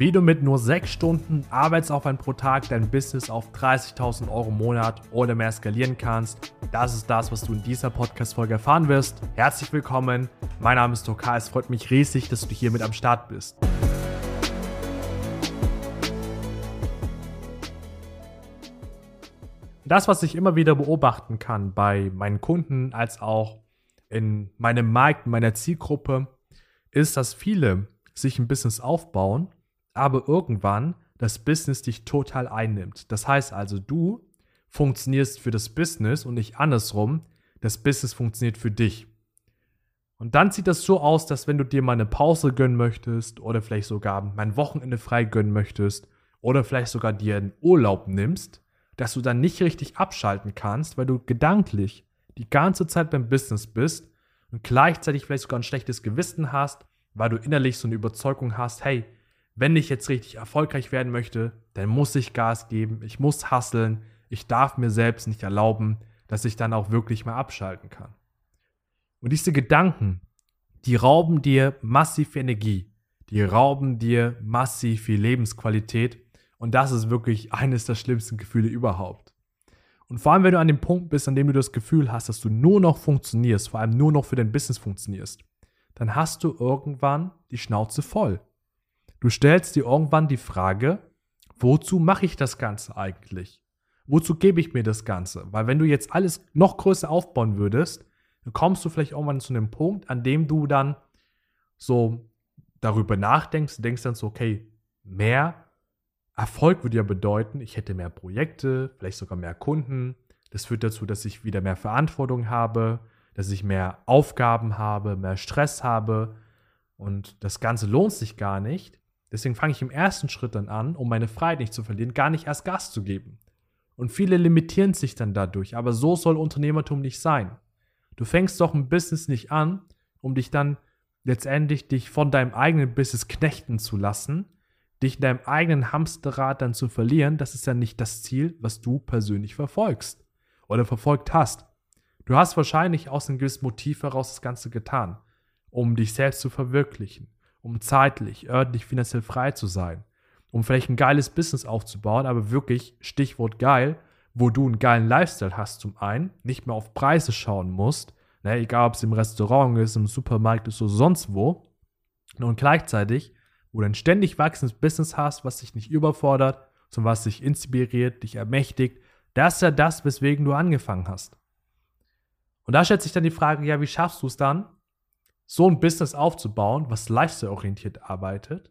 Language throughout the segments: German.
wie du mit nur 6 Stunden Arbeitsaufwand pro Tag dein Business auf 30.000 Euro im Monat oder mehr skalieren kannst. Das ist das, was du in dieser Podcast-Folge erfahren wirst. Herzlich willkommen. Mein Name ist Toka. Es freut mich riesig, dass du hier mit am Start bist. Das, was ich immer wieder beobachten kann bei meinen Kunden als auch in meinem Markt, in meiner Zielgruppe, ist, dass viele sich ein Business aufbauen aber irgendwann das Business dich total einnimmt. Das heißt also, du funktionierst für das Business und nicht andersrum. Das Business funktioniert für dich. Und dann sieht das so aus, dass wenn du dir mal eine Pause gönnen möchtest oder vielleicht sogar mein Wochenende frei gönnen möchtest oder vielleicht sogar dir einen Urlaub nimmst, dass du dann nicht richtig abschalten kannst, weil du gedanklich die ganze Zeit beim Business bist und gleichzeitig vielleicht sogar ein schlechtes Gewissen hast, weil du innerlich so eine Überzeugung hast, hey, wenn ich jetzt richtig erfolgreich werden möchte, dann muss ich Gas geben, ich muss hasseln, ich darf mir selbst nicht erlauben, dass ich dann auch wirklich mal abschalten kann. Und diese Gedanken, die rauben dir massiv Energie, die rauben dir massiv viel Lebensqualität und das ist wirklich eines der schlimmsten Gefühle überhaupt. Und vor allem, wenn du an dem Punkt bist, an dem du das Gefühl hast, dass du nur noch funktionierst, vor allem nur noch für dein Business funktionierst, dann hast du irgendwann die Schnauze voll. Du stellst dir irgendwann die Frage, wozu mache ich das Ganze eigentlich? Wozu gebe ich mir das Ganze? Weil wenn du jetzt alles noch größer aufbauen würdest, dann kommst du vielleicht irgendwann zu einem Punkt, an dem du dann so darüber nachdenkst, denkst dann so, okay, mehr Erfolg würde ja bedeuten, ich hätte mehr Projekte, vielleicht sogar mehr Kunden. Das führt dazu, dass ich wieder mehr Verantwortung habe, dass ich mehr Aufgaben habe, mehr Stress habe. Und das Ganze lohnt sich gar nicht, Deswegen fange ich im ersten Schritt dann an, um meine Freiheit nicht zu verlieren, gar nicht erst Gas zu geben. Und viele limitieren sich dann dadurch, aber so soll Unternehmertum nicht sein. Du fängst doch ein Business nicht an, um dich dann letztendlich dich von deinem eigenen Business knechten zu lassen, dich in deinem eigenen Hamsterrad dann zu verlieren, das ist ja nicht das Ziel, was du persönlich verfolgst oder verfolgt hast. Du hast wahrscheinlich aus einem gewissen Motiv heraus das Ganze getan, um dich selbst zu verwirklichen, um zeitlich, örtlich, finanziell frei zu sein, um vielleicht ein geiles Business aufzubauen, aber wirklich, Stichwort geil, wo du einen geilen Lifestyle hast zum einen, nicht mehr auf Preise schauen musst, ne, egal ob es im Restaurant ist, im Supermarkt ist oder sonst wo, und gleichzeitig, wo du ein ständig wachsendes Business hast, was dich nicht überfordert, sondern was dich inspiriert, dich ermächtigt, das ist ja das, weswegen du angefangen hast. Und da stellt sich dann die Frage, ja, wie schaffst du es dann, so ein Business aufzubauen, was lifestyle-orientiert arbeitet,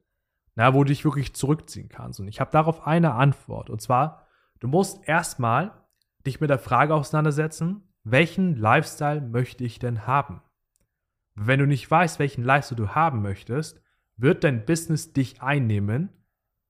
na, wo du dich wirklich zurückziehen kannst. Und ich habe darauf eine Antwort. Und zwar, du musst erstmal dich mit der Frage auseinandersetzen, welchen Lifestyle möchte ich denn haben? Wenn du nicht weißt, welchen Lifestyle du haben möchtest, wird dein Business dich einnehmen.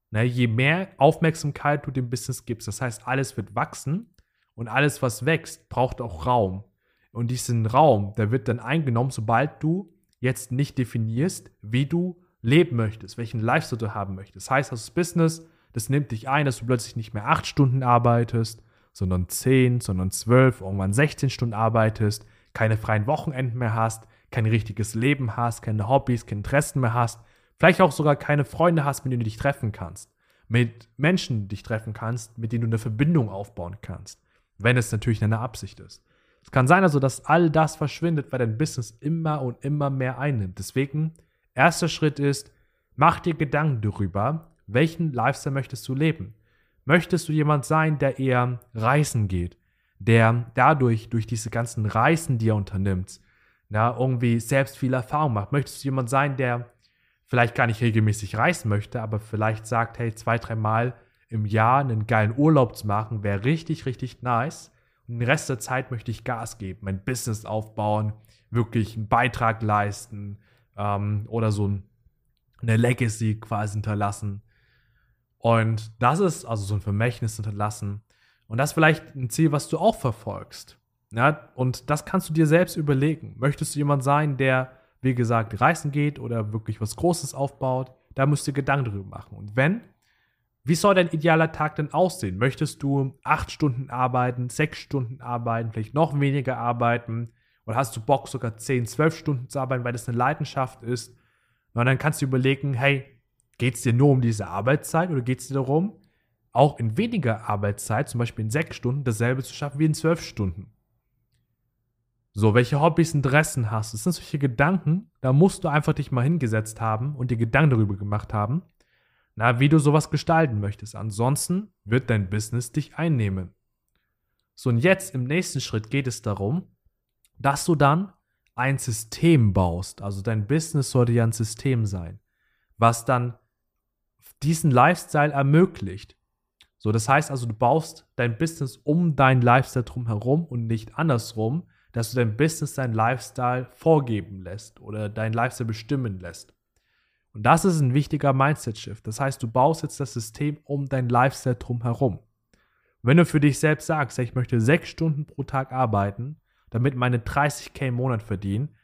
Na, je mehr Aufmerksamkeit du dem Business gibst, das heißt, alles wird wachsen und alles, was wächst, braucht auch Raum. Und diesen Raum, der wird dann eingenommen, sobald du jetzt nicht definierst, wie du leben möchtest, welchen Lifestyle du haben möchtest. Das heißt, das Business, das nimmt dich ein, dass du plötzlich nicht mehr acht Stunden arbeitest, sondern zehn, sondern zwölf, irgendwann 16 Stunden arbeitest, keine freien Wochenenden mehr hast, kein richtiges Leben hast, keine Hobbys, keine Interessen mehr hast, vielleicht auch sogar keine Freunde hast, mit denen du dich treffen kannst, mit Menschen dich treffen kannst, mit denen du eine Verbindung aufbauen kannst, wenn es natürlich deine Absicht ist. Es kann sein also, dass all das verschwindet, weil dein Business immer und immer mehr einnimmt. Deswegen, erster Schritt ist, mach dir Gedanken darüber, welchen Lifestyle möchtest du leben. Möchtest du jemand sein, der eher reisen geht, der dadurch, durch diese ganzen Reisen, die er unternimmt, na, irgendwie selbst viel Erfahrung macht? Möchtest du jemand sein, der vielleicht gar nicht regelmäßig reisen möchte, aber vielleicht sagt, hey, zwei, dreimal im Jahr einen geilen Urlaub zu machen, wäre richtig, richtig nice den Rest der Zeit möchte ich Gas geben, mein Business aufbauen, wirklich einen Beitrag leisten ähm, oder so eine Legacy quasi hinterlassen. Und das ist also so ein Vermächtnis hinterlassen. Und das ist vielleicht ein Ziel, was du auch verfolgst. Ja, und das kannst du dir selbst überlegen. Möchtest du jemand sein, der, wie gesagt, reisen geht oder wirklich was Großes aufbaut? Da musst du dir Gedanken drüber machen. Und wenn, wie soll dein idealer Tag denn aussehen? Möchtest du acht Stunden arbeiten, sechs Stunden arbeiten, vielleicht noch weniger arbeiten? Oder hast du Bock, sogar zehn, zwölf Stunden zu arbeiten, weil das eine Leidenschaft ist? Und dann kannst du überlegen, hey, Geht es dir nur um diese Arbeitszeit oder geht es dir darum, auch in weniger Arbeitszeit, zum Beispiel in sechs Stunden, dasselbe zu schaffen wie in zwölf Stunden? So, welche Hobbys, Interessen hast du? Das sind solche Gedanken, da musst du einfach dich mal hingesetzt haben und dir Gedanken darüber gemacht haben, na, wie du sowas gestalten möchtest. Ansonsten wird dein Business dich einnehmen. So, und jetzt im nächsten Schritt geht es darum, dass du dann ein System baust. Also dein Business sollte ja ein System sein, was dann diesen Lifestyle ermöglicht. So, das heißt also, du baust dein Business um dein Lifestyle drumherum und nicht andersrum, dass du dein Business dein Lifestyle vorgeben lässt oder dein Lifestyle bestimmen lässt. Und das ist ein wichtiger Mindset-Shift. Das heißt, du baust jetzt das System um dein Lifestyle drumherum. Wenn du für dich selbst sagst, ich möchte sechs Stunden pro Tag arbeiten, damit meine 30k im Monat verdienen,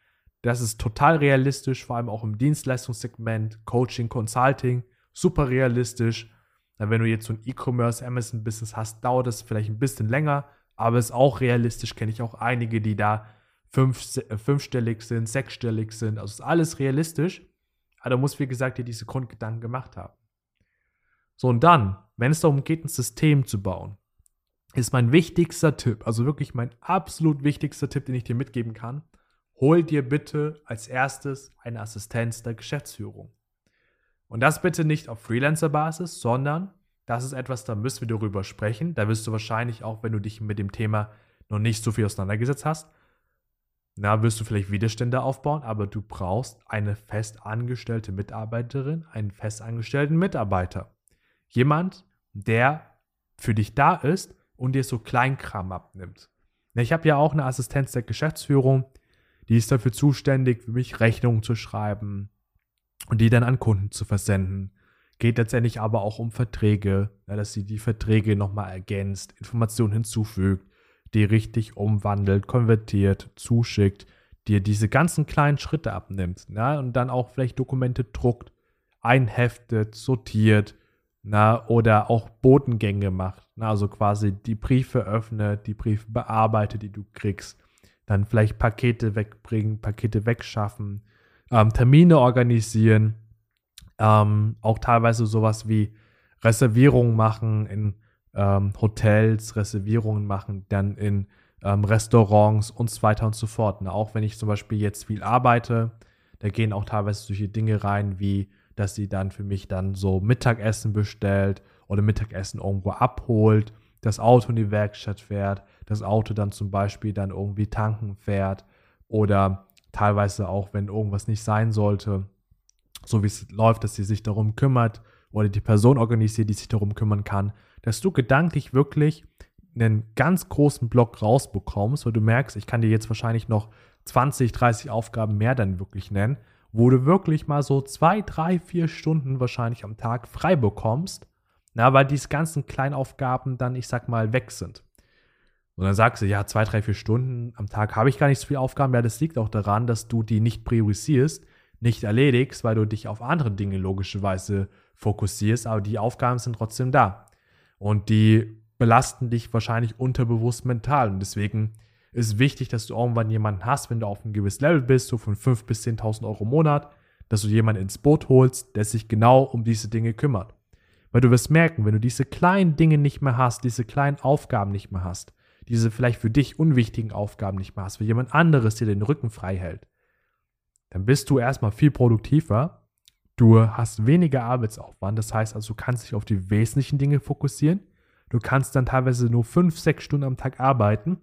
das ist total realistisch, vor allem auch im Dienstleistungssegment, Coaching, Consulting, super realistisch. Wenn du jetzt so ein E-Commerce, Amazon-Business hast, dauert es vielleicht ein bisschen länger, aber ist auch realistisch, kenne ich auch einige, die da fünf, äh, fünfstellig sind, sechsstellig sind. Also ist alles realistisch. Aber du musst, wie gesagt, dir diese Grundgedanken gemacht haben. So, und dann, wenn es darum geht, ein System zu bauen, ist mein wichtigster Tipp, also wirklich mein absolut wichtigster Tipp, den ich dir mitgeben kann, hol dir bitte als erstes eine Assistenz der Geschäftsführung. Und das bitte nicht auf Freelancer-Basis, sondern das ist etwas, da müssen wir darüber sprechen. Da wirst du wahrscheinlich auch, wenn du dich mit dem Thema noch nicht so viel auseinandergesetzt hast, na, wirst du vielleicht Widerstände aufbauen, aber du brauchst eine festangestellte Mitarbeiterin, einen festangestellten Mitarbeiter. Jemand, der für dich da ist und dir so Kleinkram abnimmt. Ich habe ja auch eine Assistenz der Geschäftsführung, die ist dafür zuständig, für mich Rechnungen zu schreiben und die dann an Kunden zu versenden Geht letztendlich aber auch um Verträge, dass sie die Verträge nochmal ergänzt, Informationen hinzufügt, die richtig umwandelt, konvertiert, zuschickt, dir diese ganzen kleinen Schritte abnimmt ja, und dann auch vielleicht Dokumente druckt, einheftet, sortiert na, oder auch Botengänge macht. Na, also quasi die Briefe öffnet, die Briefe bearbeitet, die du kriegst, dann vielleicht Pakete wegbringen, Pakete wegschaffen, ähm, Termine organisieren ähm, auch teilweise sowas wie Reservierungen machen in ähm, Hotels, Reservierungen machen dann in ähm, Restaurants und so weiter und so fort. Ne? Auch wenn ich zum Beispiel jetzt viel arbeite, da gehen auch teilweise solche Dinge rein, wie dass sie dann für mich dann so Mittagessen bestellt oder Mittagessen irgendwo abholt, das Auto in die Werkstatt fährt, das Auto dann zum Beispiel dann irgendwie tanken fährt oder teilweise auch, wenn irgendwas nicht sein sollte, so wie es läuft, dass sie sich darum kümmert oder die Person organisiert, die sich darum kümmern kann, dass du gedanklich wirklich einen ganz großen Block rausbekommst, weil du merkst, ich kann dir jetzt wahrscheinlich noch 20, 30 Aufgaben mehr dann wirklich nennen, wo du wirklich mal so zwei, drei, vier Stunden wahrscheinlich am Tag frei bekommst, na, weil diese ganzen Kleinaufgaben dann, ich sag mal, weg sind. Und dann sagst du, ja, zwei, drei, vier Stunden am Tag habe ich gar nicht so viele Aufgaben. Ja, das liegt auch daran, dass du die nicht priorisierst, nicht erledigst, weil du dich auf andere Dinge logischerweise fokussierst, aber die Aufgaben sind trotzdem da. Und die belasten dich wahrscheinlich unterbewusst mental. Und deswegen ist wichtig, dass du irgendwann jemanden hast, wenn du auf einem gewissen Level bist, so von 5.000 bis 10.000 Euro im Monat, dass du jemanden ins Boot holst, der sich genau um diese Dinge kümmert. Weil du wirst merken, wenn du diese kleinen Dinge nicht mehr hast, diese kleinen Aufgaben nicht mehr hast, diese vielleicht für dich unwichtigen Aufgaben nicht mehr hast, weil jemand anderes dir den Rücken frei hält, dann bist du erstmal viel produktiver. Du hast weniger Arbeitsaufwand. Das heißt also, du kannst dich auf die wesentlichen Dinge fokussieren. Du kannst dann teilweise nur fünf, sechs Stunden am Tag arbeiten.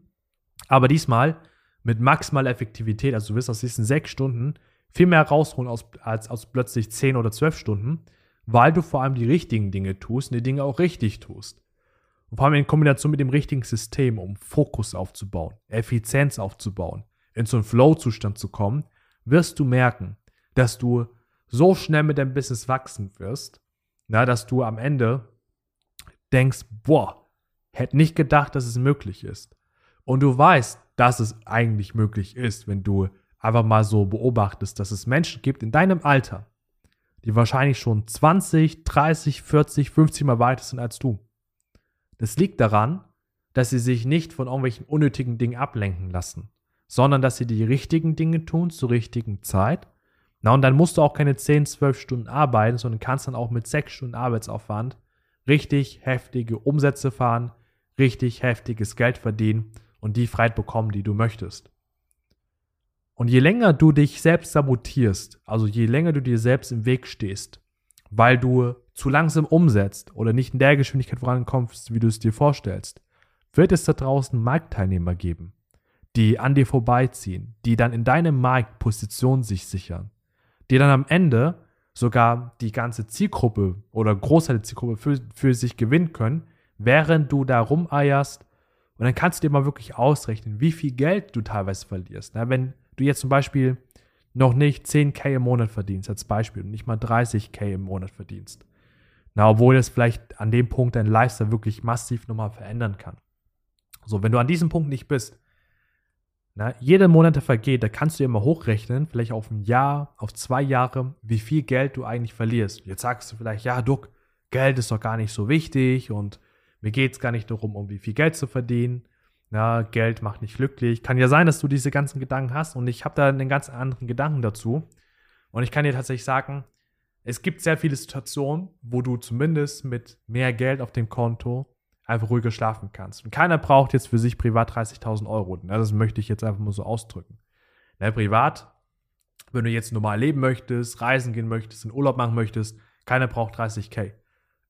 Aber diesmal mit maximaler Effektivität. Also du wirst aus diesen sechs Stunden viel mehr rausholen als, als aus plötzlich zehn oder zwölf Stunden, weil du vor allem die richtigen Dinge tust und die Dinge auch richtig tust. Und vor allem in Kombination mit dem richtigen System, um Fokus aufzubauen, Effizienz aufzubauen, in so einen Flow-Zustand zu kommen, wirst du merken, dass du so schnell mit deinem Business wachsen wirst, na, dass du am Ende denkst, boah, hätte nicht gedacht, dass es möglich ist. Und du weißt, dass es eigentlich möglich ist, wenn du einfach mal so beobachtest, dass es Menschen gibt in deinem Alter, die wahrscheinlich schon 20, 30, 40, 50 Mal weiter sind als du. Das liegt daran, dass sie sich nicht von irgendwelchen unnötigen Dingen ablenken lassen, sondern dass sie die richtigen Dinge tun zur richtigen Zeit, Na, und dann musst du auch keine 10, 12 Stunden arbeiten, sondern kannst dann auch mit 6 Stunden Arbeitsaufwand richtig heftige Umsätze fahren, richtig heftiges Geld verdienen und die Freiheit bekommen, die du möchtest. Und je länger du dich selbst sabotierst, also je länger du dir selbst im Weg stehst, weil du zu langsam umsetzt oder nicht in der Geschwindigkeit vorankommst, wie du es dir vorstellst, wird es da draußen Marktteilnehmer geben, die an dir vorbeiziehen, die dann in deinem Markt Position sich sichern, die dann am Ende sogar die ganze Zielgruppe oder Großteil der Zielgruppe für, für sich gewinnen können, während du da rumeierst. Und dann kannst du dir mal wirklich ausrechnen, wie viel Geld du teilweise verlierst. Na, wenn du jetzt zum Beispiel noch nicht 10k im Monat verdienst, als Beispiel, und nicht mal 30k im Monat verdienst. Na, obwohl es vielleicht an dem Punkt dein Lifestyle wirklich massiv nochmal verändern kann. So, wenn du an diesem Punkt nicht bist, na, jede Monate vergeht, da kannst du immer hochrechnen, vielleicht auf ein Jahr, auf zwei Jahre, wie viel Geld du eigentlich verlierst. Jetzt sagst du vielleicht, ja, Duck, Geld ist doch gar nicht so wichtig und mir geht es gar nicht darum, um wie viel Geld zu verdienen. Na, Geld macht nicht glücklich. Kann ja sein, dass du diese ganzen Gedanken hast und ich habe da einen ganz anderen Gedanken dazu. Und ich kann dir tatsächlich sagen, es gibt sehr viele Situationen, wo du zumindest mit mehr Geld auf dem Konto einfach ruhiger schlafen kannst. Und keiner braucht jetzt für sich privat 30.000 Euro. Ne? Das möchte ich jetzt einfach mal so ausdrücken. Ne, privat, wenn du jetzt normal leben möchtest, reisen gehen möchtest, in Urlaub machen möchtest, keiner braucht 30k.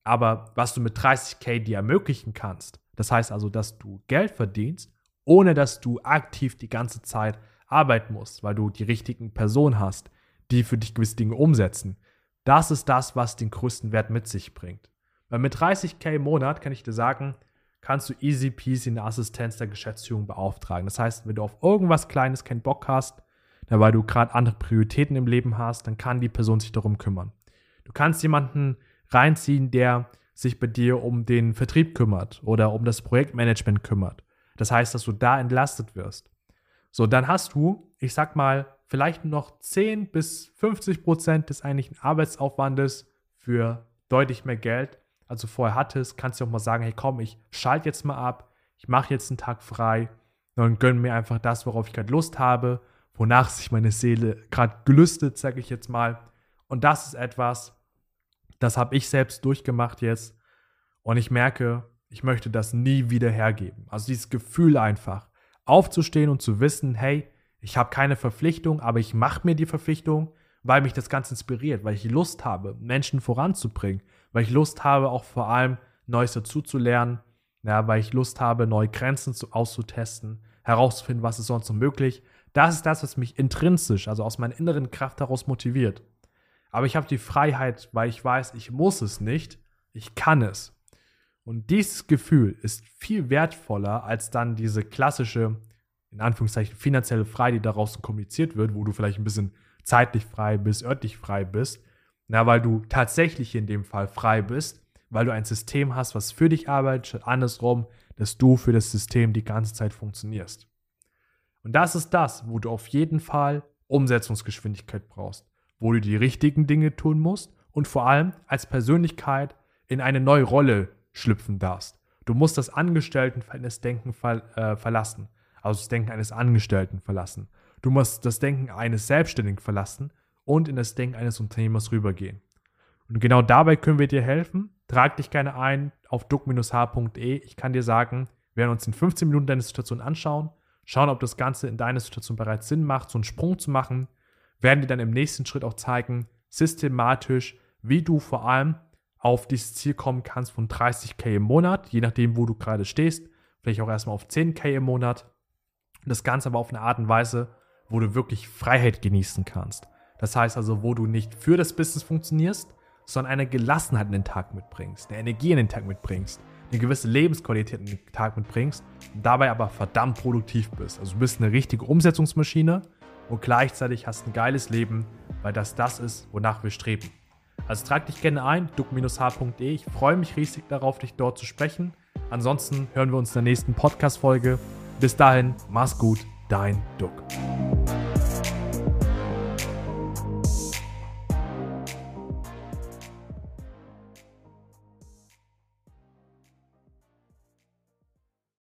Aber was du mit 30k dir ermöglichen kannst, das heißt also, dass du Geld verdienst, ohne dass du aktiv die ganze Zeit arbeiten musst, weil du die richtigen Personen hast, die für dich gewisse Dinge umsetzen. Das ist das, was den größten Wert mit sich bringt. Weil mit 30k im Monat kann ich dir sagen, kannst du easy peasy eine Assistenz der Geschäftsführung beauftragen. Das heißt, wenn du auf irgendwas Kleines keinen Bock hast, weil du gerade andere Prioritäten im Leben hast, dann kann die Person sich darum kümmern. Du kannst jemanden reinziehen, der sich bei dir um den Vertrieb kümmert oder um das Projektmanagement kümmert. Das heißt, dass du da entlastet wirst. So, dann hast du, ich sag mal, vielleicht noch 10 bis 50 Prozent des eigentlichen Arbeitsaufwandes für deutlich mehr Geld als du vorher hattest, kannst du auch mal sagen, hey komm, ich schalte jetzt mal ab, ich mache jetzt einen Tag frei und gönne mir einfach das, worauf ich gerade Lust habe, wonach sich meine Seele gerade gelüstet, sage ich jetzt mal. Und das ist etwas, das habe ich selbst durchgemacht jetzt und ich merke, ich möchte das nie wieder hergeben. Also dieses Gefühl einfach, aufzustehen und zu wissen, hey, ich habe keine Verpflichtung, aber ich mache mir die Verpflichtung, weil mich das Ganze inspiriert, weil ich Lust habe, Menschen voranzubringen, weil ich Lust habe, auch vor allem Neues dazuzulernen, ja, weil ich Lust habe, neue Grenzen zu, auszutesten, herauszufinden, was ist sonst noch möglich. Das ist das, was mich intrinsisch, also aus meiner inneren Kraft heraus motiviert. Aber ich habe die Freiheit, weil ich weiß, ich muss es nicht, ich kann es. Und dieses Gefühl ist viel wertvoller als dann diese klassische, in Anführungszeichen, finanzielle Freiheit, die daraus kommuniziert wird, wo du vielleicht ein bisschen zeitlich frei bist, örtlich frei bist, na, weil du tatsächlich in dem Fall frei bist, weil du ein System hast, was für dich arbeitet, statt andersrum, dass du für das System die ganze Zeit funktionierst. Und das ist das, wo du auf jeden Fall Umsetzungsgeschwindigkeit brauchst, wo du die richtigen Dinge tun musst und vor allem als Persönlichkeit in eine neue Rolle schlüpfen darfst. Du musst das Angestelltenverhältnisdenken ver äh, verlassen, also das Denken eines Angestellten verlassen. Du musst das Denken eines Selbstständigen verlassen und in das Denken eines Unternehmers rübergehen. Und genau dabei können wir dir helfen. Trag dich gerne ein auf duck-h.de. Ich kann dir sagen, wir werden uns in 15 Minuten deine Situation anschauen, schauen, ob das Ganze in deiner Situation bereits Sinn macht, so einen Sprung zu machen, werden dir dann im nächsten Schritt auch zeigen, systematisch, wie du vor allem auf dieses Ziel kommen kannst von 30k im Monat, je nachdem, wo du gerade stehst, vielleicht auch erstmal auf 10k im Monat. Das Ganze aber auf eine Art und Weise, wo du wirklich Freiheit genießen kannst. Das heißt also, wo du nicht für das Business funktionierst, sondern eine Gelassenheit in den Tag mitbringst, eine Energie in den Tag mitbringst, eine gewisse Lebensqualität in den Tag mitbringst dabei aber verdammt produktiv bist. Also du bist eine richtige Umsetzungsmaschine und gleichzeitig hast ein geiles Leben, weil das das ist, wonach wir streben. Also trag dich gerne ein, duck-h.de. Ich freue mich riesig darauf, dich dort zu sprechen. Ansonsten hören wir uns in der nächsten Podcast-Folge. Bis dahin, mach's gut, dein Duck.